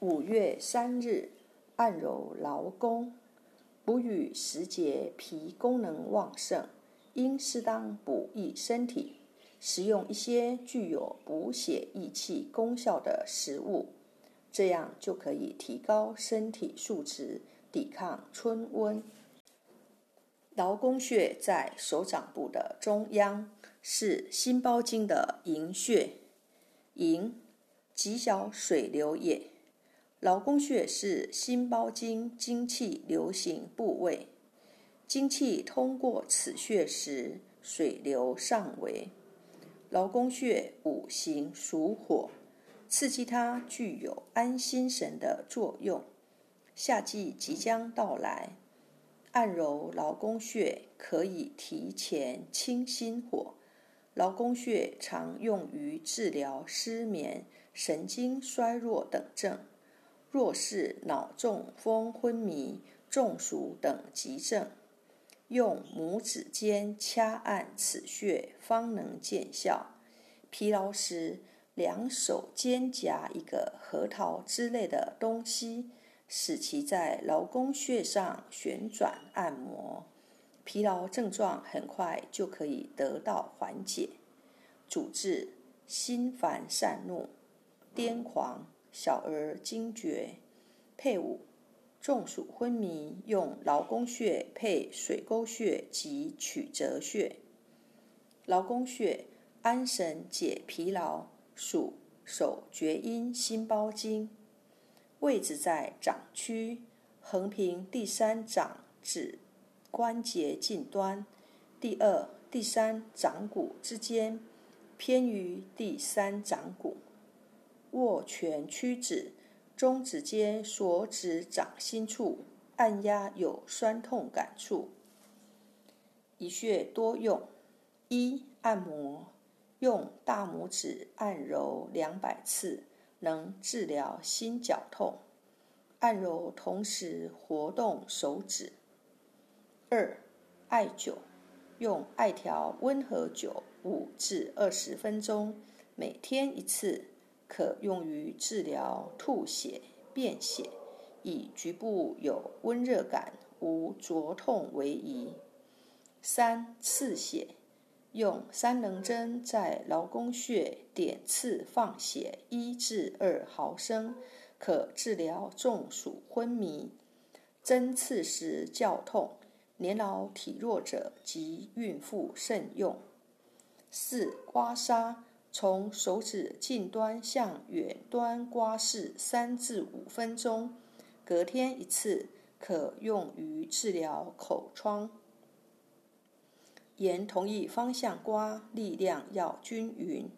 五月三日，按揉劳宫。补与时节脾功能旺盛，应适当补益身体，食用一些具有补血益气功效的食物，这样就可以提高身体素质，抵抗春温。劳宫穴在手掌部的中央，是心包经的营穴，营，极小水流也。劳宫穴是心包经精气流行部位，精气通过此穴时，水流上为。劳宫穴五行属火，刺激它具有安心神的作用。夏季即将到来，按揉劳宫穴可以提前清心火。劳宫穴常用于治疗失眠、神经衰弱等症。若是脑中风、昏迷、中暑等急症，用拇指尖掐按此穴方能见效。疲劳时，两手肩夹一个核桃之类的东西，使其在劳宫穴上旋转按摩，疲劳症状很快就可以得到缓解。主治心烦善怒、癫狂。小儿惊厥，配伍中暑昏迷，用劳宫穴配水沟穴及曲泽穴。劳宫穴安神解疲劳，属手厥阴心包经，位置在掌区，横平第三掌指关节近端，第二、第三掌骨之间，偏于第三掌骨。握拳屈指，中指尖所指掌心处，按压有酸痛感触。一穴多用：一、按摩，用大拇指按揉两百次，能治疗心绞痛。按揉同时活动手指。二、艾灸，用艾条温和灸五至二十分钟，每天一次。可用于治疗吐血、便血，以局部有温热感、无灼痛为宜。三、刺血，用三棱针在劳宫穴点刺放血一至二毫升，可治疗中暑昏迷。针刺时较痛，年老体弱者及孕妇慎用。四、刮痧。从手指近端向远端刮拭三至五分钟，隔天一次，可用于治疗口疮。沿同一方向刮，力量要均匀。